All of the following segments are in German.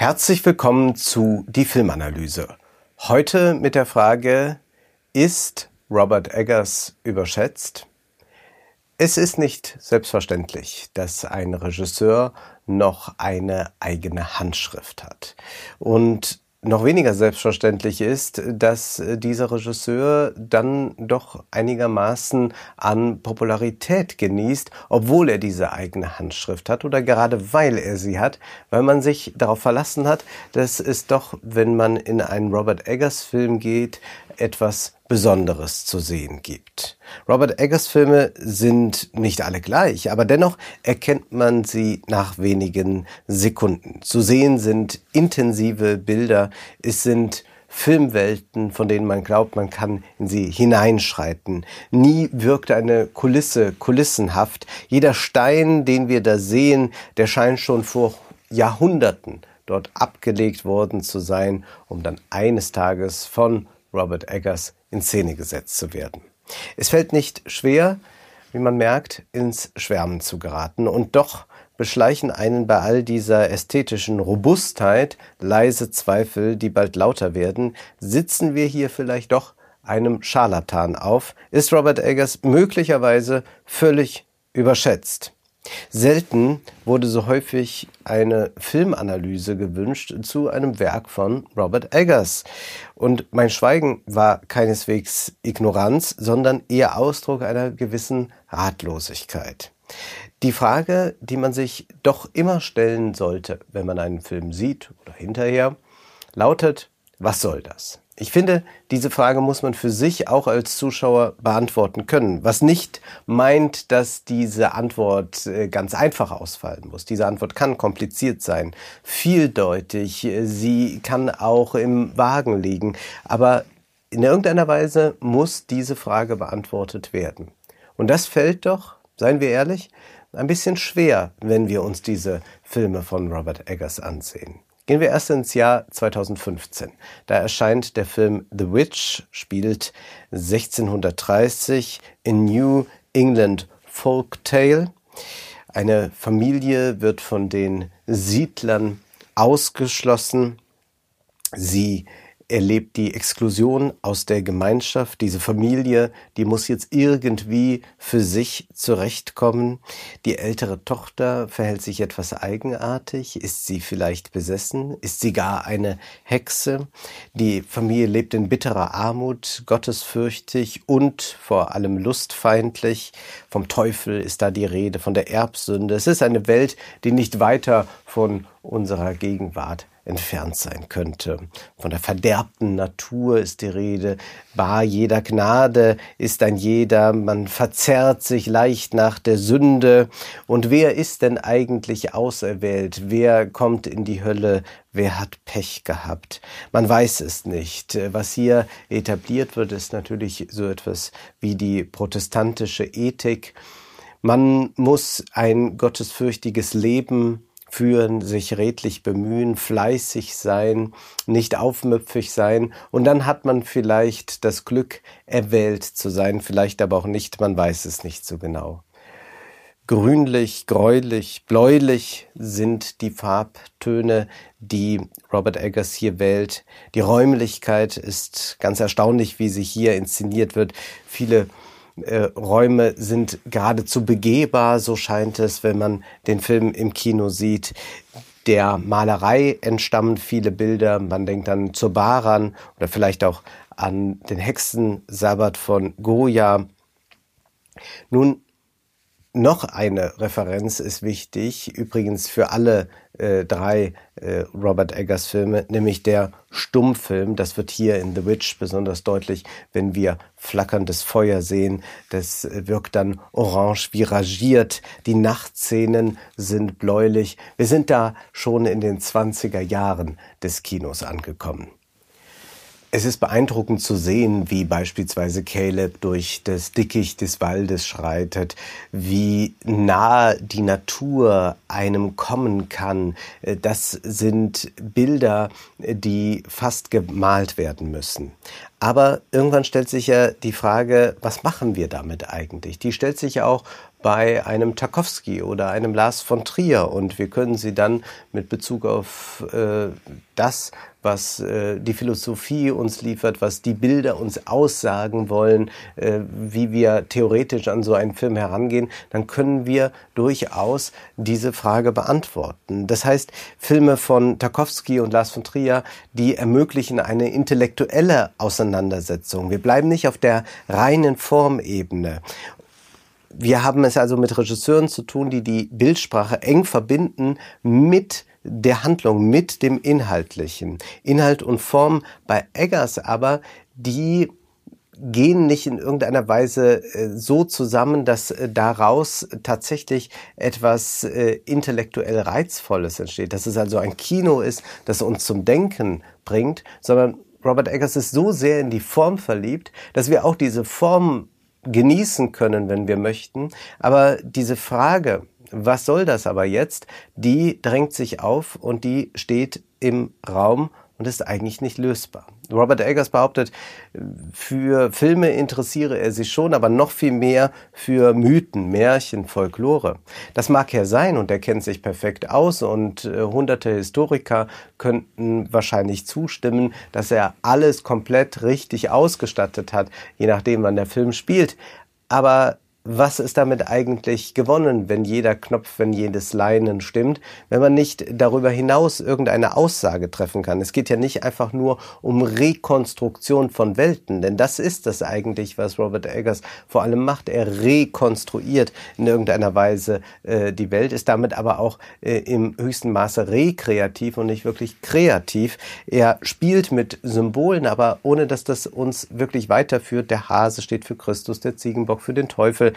Herzlich willkommen zu Die Filmanalyse. Heute mit der Frage, ist Robert Eggers überschätzt? Es ist nicht selbstverständlich, dass ein Regisseur noch eine eigene Handschrift hat. Und noch weniger selbstverständlich ist, dass dieser Regisseur dann doch einigermaßen an Popularität genießt, obwohl er diese eigene Handschrift hat oder gerade weil er sie hat, weil man sich darauf verlassen hat, dass es doch, wenn man in einen Robert Eggers Film geht, etwas Besonderes zu sehen gibt. Robert Eggers Filme sind nicht alle gleich, aber dennoch erkennt man sie nach wenigen Sekunden. Zu sehen sind intensive Bilder, es sind Filmwelten, von denen man glaubt, man kann in sie hineinschreiten. Nie wirkt eine Kulisse kulissenhaft. Jeder Stein, den wir da sehen, der scheint schon vor Jahrhunderten dort abgelegt worden zu sein, um dann eines Tages von Robert Eggers in Szene gesetzt zu werden. Es fällt nicht schwer, wie man merkt, ins Schwärmen zu geraten. Und doch beschleichen einen bei all dieser ästhetischen Robustheit leise Zweifel, die bald lauter werden. Sitzen wir hier vielleicht doch einem Scharlatan auf? Ist Robert Eggers möglicherweise völlig überschätzt? Selten wurde so häufig eine Filmanalyse gewünscht zu einem Werk von Robert Eggers. Und mein Schweigen war keineswegs Ignoranz, sondern eher Ausdruck einer gewissen Ratlosigkeit. Die Frage, die man sich doch immer stellen sollte, wenn man einen Film sieht oder hinterher, lautet, was soll das? Ich finde, diese Frage muss man für sich auch als Zuschauer beantworten können, was nicht meint, dass diese Antwort äh, ganz einfach ausfallen muss. Diese Antwort kann kompliziert sein, vieldeutig, sie kann auch im Wagen liegen, aber in irgendeiner Weise muss diese Frage beantwortet werden. Und das fällt doch, seien wir ehrlich, ein bisschen schwer, wenn wir uns diese Filme von Robert Eggers ansehen. Gehen wir erst ins Jahr 2015. Da erscheint der Film The Witch, spielt 1630 in New England Folk Tale. Eine Familie wird von den Siedlern ausgeschlossen. Sie erlebt die Exklusion aus der Gemeinschaft. Diese Familie, die muss jetzt irgendwie für sich zurechtkommen. Die ältere Tochter verhält sich etwas eigenartig. Ist sie vielleicht besessen? Ist sie gar eine Hexe? Die Familie lebt in bitterer Armut, gottesfürchtig und vor allem lustfeindlich. Vom Teufel ist da die Rede, von der Erbsünde. Es ist eine Welt, die nicht weiter von unserer Gegenwart entfernt sein könnte. Von der verderbten Natur ist die Rede. Bar jeder Gnade ist ein jeder. Man verzerrt sich leicht nach der Sünde. Und wer ist denn eigentlich auserwählt? Wer kommt in die Hölle? Wer hat Pech gehabt? Man weiß es nicht. Was hier etabliert wird, ist natürlich so etwas wie die protestantische Ethik. Man muss ein gottesfürchtiges Leben führen, sich redlich bemühen, fleißig sein, nicht aufmüpfig sein und dann hat man vielleicht das Glück, erwählt zu sein, vielleicht aber auch nicht, man weiß es nicht so genau. Grünlich, gräulich, bläulich sind die Farbtöne, die Robert Eggers hier wählt. Die Räumlichkeit ist ganz erstaunlich, wie sie hier inszeniert wird. Viele äh, Räume sind geradezu begehbar, so scheint es, wenn man den Film im Kino sieht. Der Malerei entstammen viele Bilder. Man denkt dann zur Baran oder vielleicht auch an den Hexensabbat von Goya. Nun, noch eine Referenz ist wichtig, übrigens für alle äh, drei äh, Robert Eggers Filme, nämlich der Stummfilm. Das wird hier in The Witch besonders deutlich, wenn wir flackerndes Feuer sehen. Das äh, wirkt dann orange viragiert. Die Nachtszenen sind bläulich. Wir sind da schon in den 20er Jahren des Kinos angekommen. Es ist beeindruckend zu sehen, wie beispielsweise Caleb durch das Dickicht des Waldes schreitet, wie nah die Natur einem kommen kann. Das sind Bilder, die fast gemalt werden müssen. Aber irgendwann stellt sich ja die Frage, was machen wir damit eigentlich? Die stellt sich ja auch bei einem Tarkovsky oder einem Lars von Trier und wir können sie dann mit Bezug auf äh, das, was äh, die Philosophie uns liefert, was die Bilder uns aussagen wollen, äh, wie wir theoretisch an so einen Film herangehen, dann können wir durchaus diese Frage beantworten. Das heißt, Filme von Tarkovsky und Lars von Trier, die ermöglichen eine intellektuelle Auseinandersetzung. Wir bleiben nicht auf der reinen Formebene. Wir haben es also mit Regisseuren zu tun, die die Bildsprache eng verbinden mit der Handlung, mit dem Inhaltlichen. Inhalt und Form bei Eggers aber, die gehen nicht in irgendeiner Weise äh, so zusammen, dass äh, daraus tatsächlich etwas äh, intellektuell Reizvolles entsteht, dass es also ein Kino ist, das uns zum Denken bringt, sondern Robert Eggers ist so sehr in die Form verliebt, dass wir auch diese Form genießen können, wenn wir möchten. Aber diese Frage, was soll das aber jetzt, die drängt sich auf und die steht im Raum und ist eigentlich nicht lösbar. Robert Eggers behauptet, für Filme interessiere er sich schon, aber noch viel mehr für Mythen, Märchen, Folklore. Das mag ja sein und er kennt sich perfekt aus und äh, hunderte Historiker könnten wahrscheinlich zustimmen, dass er alles komplett richtig ausgestattet hat, je nachdem wann der Film spielt. Aber was ist damit eigentlich gewonnen, wenn jeder Knopf, wenn jedes Leinen stimmt, wenn man nicht darüber hinaus irgendeine Aussage treffen kann. Es geht ja nicht einfach nur um Rekonstruktion von Welten, denn das ist das eigentlich, was Robert Eggers vor allem macht. Er rekonstruiert in irgendeiner Weise äh, die Welt, ist damit aber auch äh, im höchsten Maße rekreativ und nicht wirklich kreativ. Er spielt mit Symbolen, aber ohne dass das uns wirklich weiterführt. Der Hase steht für Christus, der Ziegenbock für den Teufel,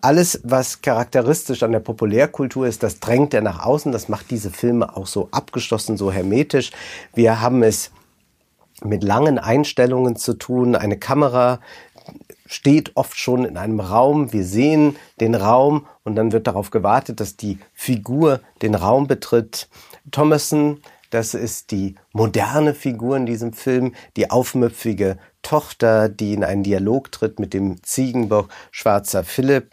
alles, was charakteristisch an der Populärkultur ist, das drängt er nach außen. Das macht diese Filme auch so abgeschlossen, so hermetisch. Wir haben es mit langen Einstellungen zu tun. Eine Kamera steht oft schon in einem Raum. Wir sehen den Raum und dann wird darauf gewartet, dass die Figur den Raum betritt. Thomason, das ist die moderne Figur in diesem Film, die aufmüpfige Tochter, die in einen Dialog tritt mit dem Ziegenbock Schwarzer Philipp.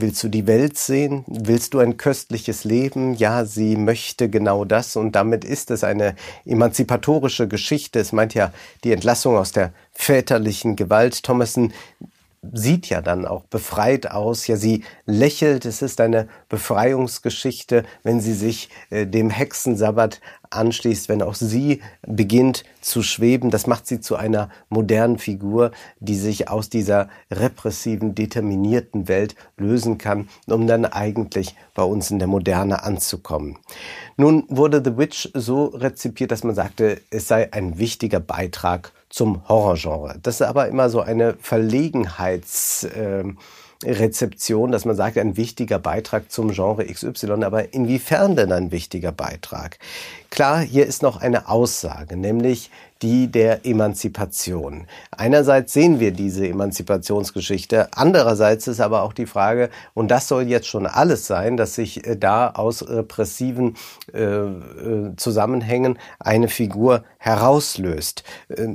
Willst du die Welt sehen? Willst du ein köstliches Leben? Ja, sie möchte genau das und damit ist es eine emanzipatorische Geschichte. Es meint ja die Entlassung aus der väterlichen Gewalt. Thomason sieht ja dann auch befreit aus. Ja, sie lächelt. Es ist eine Befreiungsgeschichte, wenn sie sich äh, dem Hexensabbat anschließt, wenn auch sie beginnt zu schweben. Das macht sie zu einer modernen Figur, die sich aus dieser repressiven, determinierten Welt lösen kann, um dann eigentlich bei uns in der Moderne anzukommen. Nun wurde The Witch so rezipiert, dass man sagte, es sei ein wichtiger Beitrag zum Horrorgenre. Das ist aber immer so eine Verlegenheitsrezeption, äh, dass man sagt, ein wichtiger Beitrag zum Genre XY. Aber inwiefern denn ein wichtiger Beitrag? Klar, hier ist noch eine Aussage, nämlich die der Emanzipation. Einerseits sehen wir diese Emanzipationsgeschichte, andererseits ist aber auch die Frage, und das soll jetzt schon alles sein, dass sich äh, da aus repressiven äh, äh, Zusammenhängen eine Figur herauslöst. Äh,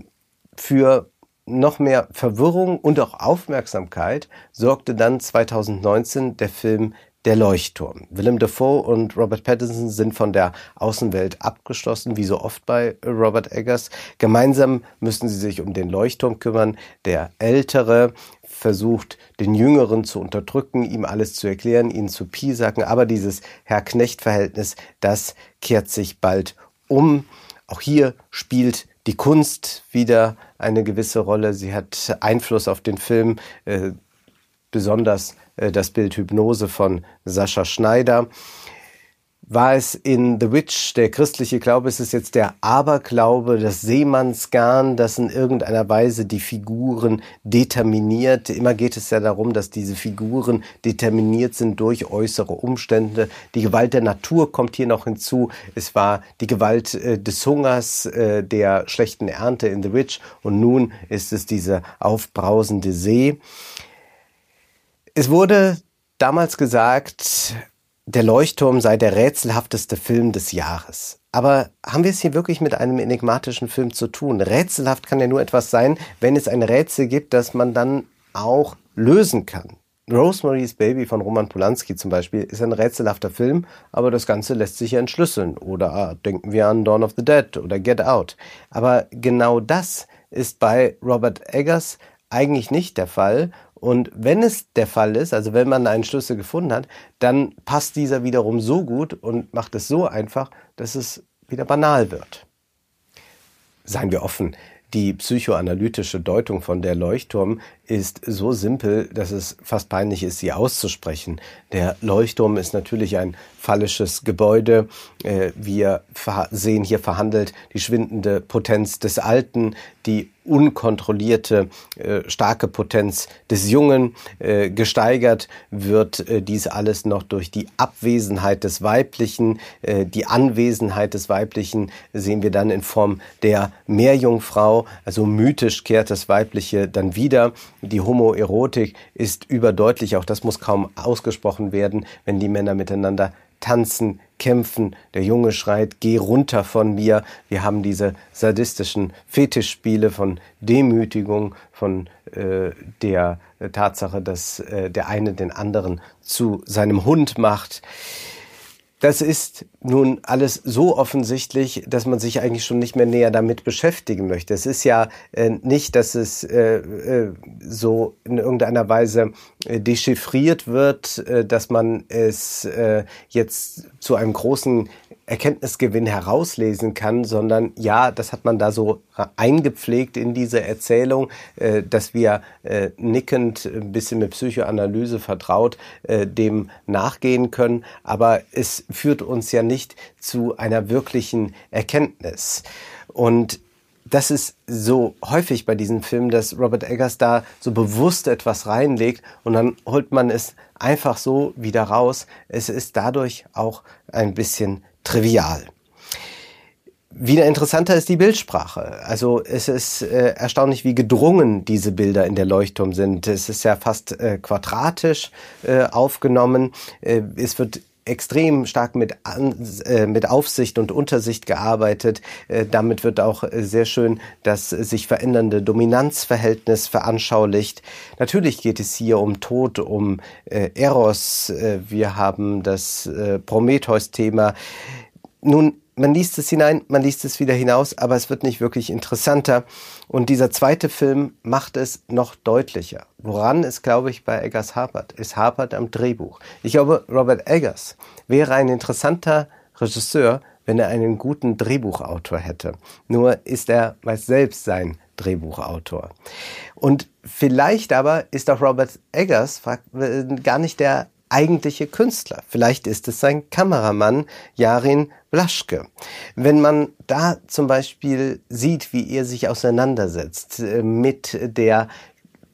für noch mehr Verwirrung und auch Aufmerksamkeit sorgte dann 2019 der Film Der Leuchtturm. Willem Dafoe und Robert Pattinson sind von der Außenwelt abgeschlossen, wie so oft bei Robert Eggers. Gemeinsam müssen sie sich um den Leuchtturm kümmern. Der Ältere versucht, den Jüngeren zu unterdrücken, ihm alles zu erklären, ihn zu piesacken. Aber dieses Herr-Knecht-Verhältnis, das kehrt sich bald um. Auch hier spielt die Kunst wieder eine gewisse Rolle. Sie hat Einfluss auf den Film, äh, besonders äh, das Bild Hypnose von Sascha Schneider. War es in The Witch, der christliche Glaube, ist es jetzt der Aberglaube, das Seemannsgarn, das in irgendeiner Weise die Figuren determiniert. Immer geht es ja darum, dass diese Figuren determiniert sind durch äußere Umstände. Die Gewalt der Natur kommt hier noch hinzu. Es war die Gewalt äh, des Hungers, äh, der schlechten Ernte in The Witch und nun ist es diese aufbrausende See. Es wurde damals gesagt, der Leuchtturm sei der rätselhafteste Film des Jahres. Aber haben wir es hier wirklich mit einem enigmatischen Film zu tun? Rätselhaft kann ja nur etwas sein, wenn es ein Rätsel gibt, das man dann auch lösen kann. Rosemary's Baby von Roman Polanski zum Beispiel ist ein rätselhafter Film, aber das Ganze lässt sich ja entschlüsseln. Oder ah, denken wir an Dawn of the Dead oder Get Out. Aber genau das ist bei Robert Eggers eigentlich nicht der Fall und wenn es der Fall ist, also wenn man einen Schlüssel gefunden hat, dann passt dieser wiederum so gut und macht es so einfach, dass es wieder banal wird. Seien wir offen, die psychoanalytische Deutung von der Leuchtturm ist so simpel, dass es fast peinlich ist, sie auszusprechen. Der Leuchtturm ist natürlich ein phallisches Gebäude. Äh, wir sehen hier verhandelt die schwindende Potenz des Alten, die unkontrollierte äh, starke Potenz des Jungen. Äh, gesteigert wird dies alles noch durch die Abwesenheit des Weiblichen. Die Anwesenheit des Weiblichen sehen wir dann in Form der Meerjungfrau. Also mythisch kehrt das Weibliche dann wieder. Die Homoerotik ist überdeutlich, auch das muss kaum ausgesprochen werden, wenn die Männer miteinander tanzen, kämpfen. Der Junge schreit, geh runter von mir. Wir haben diese sadistischen Fetischspiele von Demütigung, von äh, der Tatsache, dass äh, der eine den anderen zu seinem Hund macht. Das ist nun alles so offensichtlich, dass man sich eigentlich schon nicht mehr näher damit beschäftigen möchte. Es ist ja äh, nicht, dass es äh, äh, so in irgendeiner Weise äh, dechiffriert wird, äh, dass man es äh, jetzt zu einem großen Erkenntnisgewinn herauslesen kann, sondern ja, das hat man da so eingepflegt in diese Erzählung, äh, dass wir äh, nickend, ein bisschen mit Psychoanalyse vertraut, äh, dem nachgehen können. Aber es führt uns ja nicht zu einer wirklichen Erkenntnis. Und das ist so häufig bei diesen Filmen, dass Robert Eggers da so bewusst etwas reinlegt und dann holt man es einfach so wieder raus. Es ist dadurch auch ein bisschen trivial. Wieder interessanter ist die Bildsprache. Also es ist äh, erstaunlich, wie gedrungen diese Bilder in der Leuchtturm sind. Es ist ja fast äh, quadratisch äh, aufgenommen. Äh, es wird extrem stark mit, äh, mit Aufsicht und Untersicht gearbeitet. Äh, damit wird auch äh, sehr schön das sich verändernde Dominanzverhältnis veranschaulicht. Natürlich geht es hier um Tod, um äh, Eros. Äh, wir haben das äh, Prometheus-Thema. Nun, man liest es hinein, man liest es wieder hinaus, aber es wird nicht wirklich interessanter. Und dieser zweite Film macht es noch deutlicher. Woran es, glaube ich, bei Eggers hapert? Es hapert am Drehbuch. Ich glaube, Robert Eggers wäre ein interessanter Regisseur, wenn er einen guten Drehbuchautor hätte. Nur ist er meist selbst sein Drehbuchautor. Und vielleicht aber ist auch Robert Eggers gar nicht der eigentliche Künstler. Vielleicht ist es sein Kameramann Jarin Blaschke. Wenn man da zum Beispiel sieht, wie er sich auseinandersetzt äh, mit der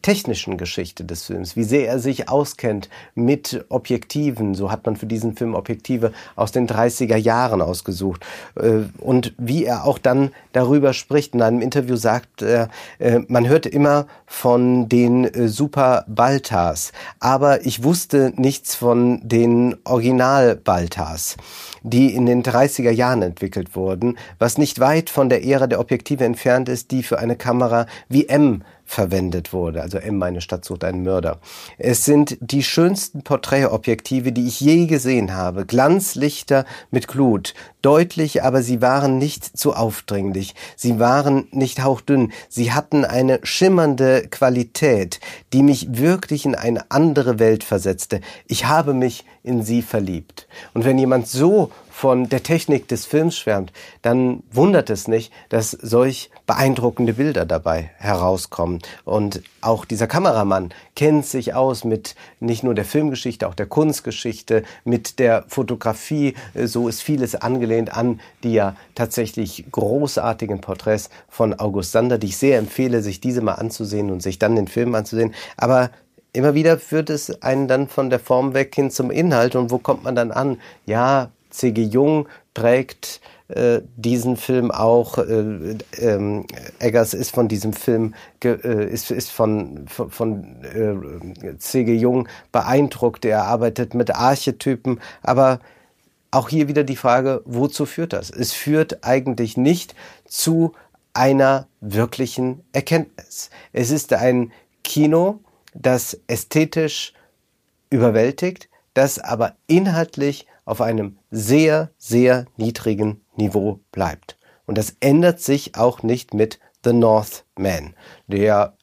technischen Geschichte des Films, wie sehr er sich auskennt mit Objektiven. So hat man für diesen Film Objektive aus den 30er Jahren ausgesucht. Äh, und wie er auch dann darüber spricht. In einem Interview sagt er, äh, man hört immer von den äh, Super Baltas, aber ich wusste nichts von den Original Baltas, die in den 30er Jahren entwickelt wurden, was nicht weit von der Ära der Objektive entfernt ist, die für eine Kamera wie M verwendet wurde. Also M, meine Stadt sucht einen Mörder. Es sind die schönsten Porträtobjektive, die ich je gesehen habe. Glanzlichter mit Glut. Deutlich, aber sie waren nicht zu aufdringlich. Sie waren nicht hauchdünn. Sie hatten eine schimmernde Qualität, die mich wirklich in eine andere Welt versetzte. Ich habe mich in sie verliebt. Und wenn jemand so von der Technik des Films schwärmt, dann wundert es nicht, dass solch beeindruckende Bilder dabei herauskommen. Und auch dieser Kameramann kennt sich aus mit nicht nur der Filmgeschichte, auch der Kunstgeschichte, mit der Fotografie. So ist vieles angelehnt an die ja tatsächlich großartigen Porträts von August Sander, die ich sehr empfehle, sich diese mal anzusehen und sich dann den Film anzusehen. Aber immer wieder führt es einen dann von der Form weg hin zum Inhalt. Und wo kommt man dann an? Ja, C.G. Jung prägt äh, diesen Film auch. Äh, ähm, Eggers ist von diesem Film, äh, ist, ist von, von, von äh, C.G. Jung beeindruckt. Er arbeitet mit Archetypen, aber auch hier wieder die Frage, wozu führt das? Es führt eigentlich nicht zu einer wirklichen Erkenntnis. Es ist ein Kino, das ästhetisch überwältigt, das aber inhaltlich auf einem sehr, sehr niedrigen Niveau bleibt. Und das ändert sich auch nicht mit The Northman, der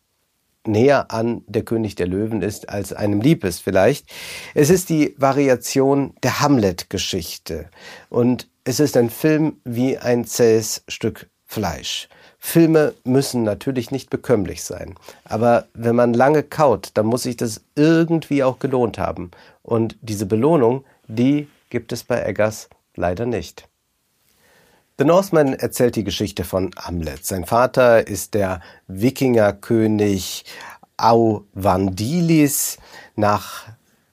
näher an der König der Löwen ist, als einem lieb ist vielleicht. Es ist die Variation der Hamlet-Geschichte. Und es ist ein Film wie ein zähes Stück Fleisch. Filme müssen natürlich nicht bekömmlich sein. Aber wenn man lange kaut, dann muss sich das irgendwie auch gelohnt haben. Und diese Belohnung, die gibt es bei Eggers leider nicht. The Northman erzählt die Geschichte von Hamlet. Sein Vater ist der Wikingerkönig Auvandilis. Nach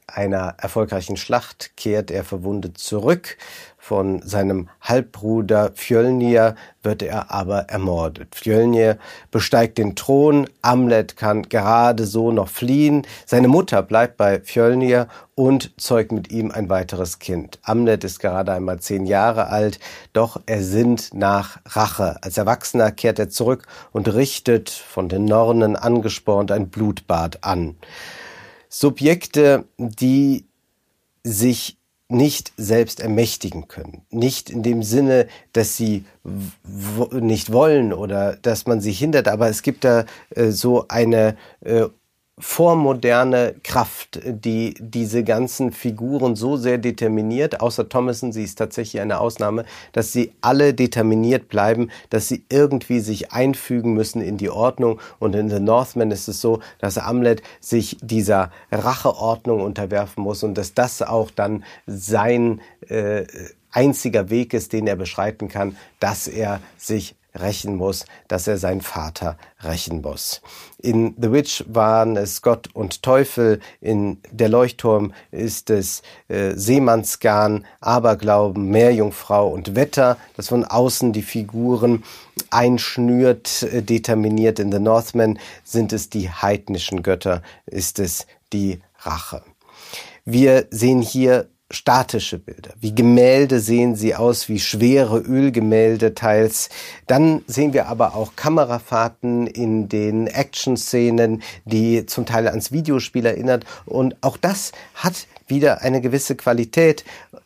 einer erfolgreichen Schlacht kehrt er verwundet zurück. Von seinem Halbbruder Fjölnir wird er aber ermordet. Fjölnir besteigt den Thron, Amlet kann gerade so noch fliehen, seine Mutter bleibt bei Fjölnir und zeugt mit ihm ein weiteres Kind. Amlet ist gerade einmal zehn Jahre alt, doch er sinnt nach Rache. Als Erwachsener kehrt er zurück und richtet, von den Nornen angespornt, ein Blutbad an. Subjekte, die sich nicht selbst ermächtigen können. Nicht in dem Sinne, dass sie nicht wollen oder dass man sie hindert, aber es gibt da äh, so eine äh, vormoderne Kraft, die diese ganzen Figuren so sehr determiniert, außer Thomason, sie ist tatsächlich eine Ausnahme, dass sie alle determiniert bleiben, dass sie irgendwie sich einfügen müssen in die Ordnung. Und in The Northman ist es so, dass Amlet sich dieser Racheordnung unterwerfen muss und dass das auch dann sein äh, einziger Weg ist, den er beschreiten kann, dass er sich rächen muss, dass er seinen Vater rächen muss. In The Witch waren es Gott und Teufel, in Der Leuchtturm ist es äh, Seemannsgarn, Aberglauben, Meerjungfrau und Wetter, das von außen die Figuren einschnürt, äh, determiniert. In The Northman sind es die heidnischen Götter, ist es die Rache. Wir sehen hier statische Bilder. Wie Gemälde sehen sie aus, wie schwere Ölgemälde teils. Dann sehen wir aber auch Kamerafahrten in den Action-Szenen, die zum Teil ans Videospiel erinnert. Und auch das hat wieder eine gewisse Qualität.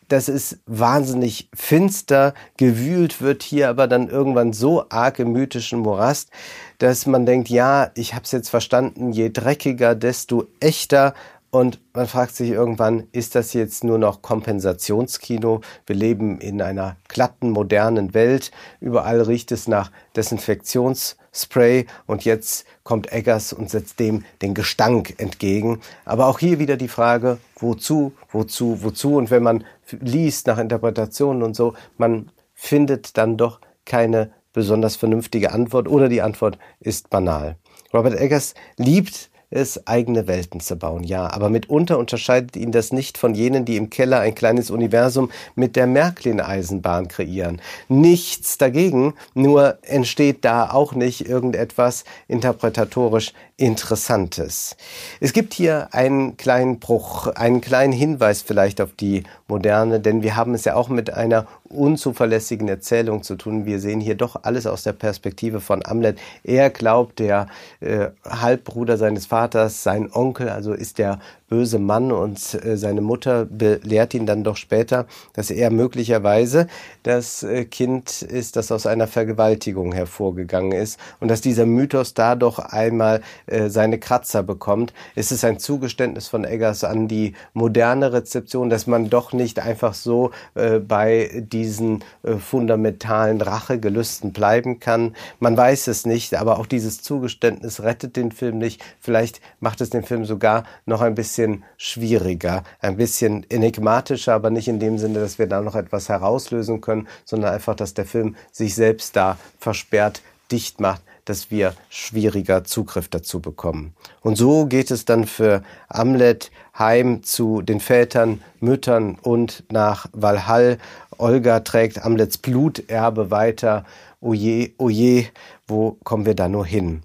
Das ist wahnsinnig finster. Gewühlt wird hier aber dann irgendwann so arg im mythischen Morast, dass man denkt, ja, ich habe es jetzt verstanden, je dreckiger, desto echter. Und man fragt sich irgendwann, ist das jetzt nur noch Kompensationskino? Wir leben in einer glatten, modernen Welt. Überall riecht es nach Desinfektionsspray und jetzt kommt Eggers und setzt dem den Gestank entgegen. Aber auch hier wieder die Frage, wozu, wozu, wozu? Und wenn man liest nach Interpretationen und so, man findet dann doch keine besonders vernünftige Antwort oder die Antwort ist banal. Robert Eggers liebt es, eigene Welten zu bauen, ja, aber mitunter unterscheidet ihn das nicht von jenen, die im Keller ein kleines Universum mit der Märklin-Eisenbahn kreieren. Nichts dagegen, nur entsteht da auch nicht irgendetwas interpretatorisch Interessantes. Es gibt hier einen kleinen Bruch, einen kleinen Hinweis vielleicht auf die Moderne, denn wir haben es ja auch mit einer unzuverlässigen Erzählung zu tun. Wir sehen hier doch alles aus der Perspektive von Amlet. Er glaubt, der äh, Halbbruder seines Vaters, sein Onkel, also ist der böse Mann und äh, seine Mutter belehrt ihn dann doch später, dass er möglicherweise das äh, Kind ist, das aus einer Vergewaltigung hervorgegangen ist und dass dieser Mythos da doch einmal äh, seine Kratzer bekommt. Es ist ein Zugeständnis von Eggers an die moderne Rezeption, dass man doch nicht einfach so äh, bei diesen äh, fundamentalen Rachegelüsten bleiben kann. Man weiß es nicht, aber auch dieses Zugeständnis rettet den Film nicht. Vielleicht macht es den Film sogar noch ein bisschen bisschen schwieriger, ein bisschen enigmatischer, aber nicht in dem Sinne, dass wir da noch etwas herauslösen können, sondern einfach, dass der Film sich selbst da versperrt, dicht macht, dass wir schwieriger Zugriff dazu bekommen. Und so geht es dann für Amlet heim zu den Vätern, Müttern und nach Valhall. Olga trägt Amlets Bluterbe weiter. Oje, oje, wo kommen wir da nur hin?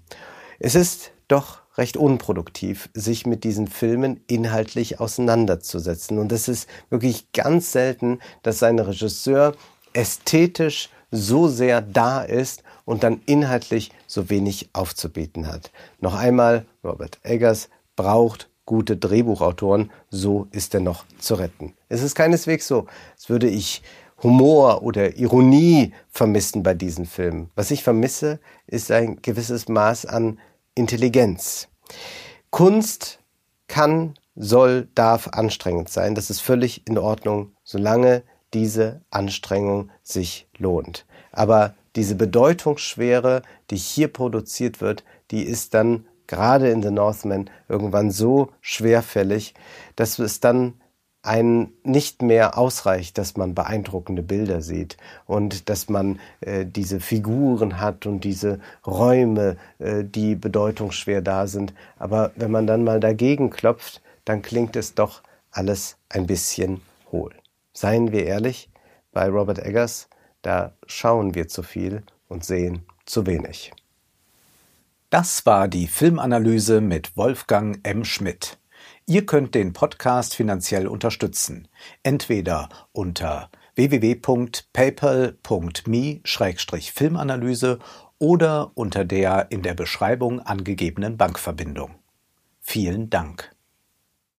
Es ist doch recht unproduktiv, sich mit diesen Filmen inhaltlich auseinanderzusetzen. Und es ist wirklich ganz selten, dass ein Regisseur ästhetisch so sehr da ist und dann inhaltlich so wenig aufzubieten hat. Noch einmal, Robert Eggers braucht gute Drehbuchautoren, so ist er noch zu retten. Es ist keineswegs so, als würde ich Humor oder Ironie vermissen bei diesen Filmen. Was ich vermisse, ist ein gewisses Maß an Intelligenz. Kunst kann, soll, darf anstrengend sein. Das ist völlig in Ordnung, solange diese Anstrengung sich lohnt. Aber diese Bedeutungsschwere, die hier produziert wird, die ist dann gerade in The Northman irgendwann so schwerfällig, dass es dann einen nicht mehr ausreicht, dass man beeindruckende Bilder sieht und dass man äh, diese Figuren hat und diese Räume, äh, die bedeutungsschwer da sind. Aber wenn man dann mal dagegen klopft, dann klingt es doch alles ein bisschen hohl. Seien wir ehrlich, bei Robert Eggers, da schauen wir zu viel und sehen zu wenig. Das war die Filmanalyse mit Wolfgang M. Schmidt. Ihr könnt den Podcast finanziell unterstützen, entweder unter www.paypal.me-filmanalyse oder unter der in der Beschreibung angegebenen Bankverbindung. Vielen Dank.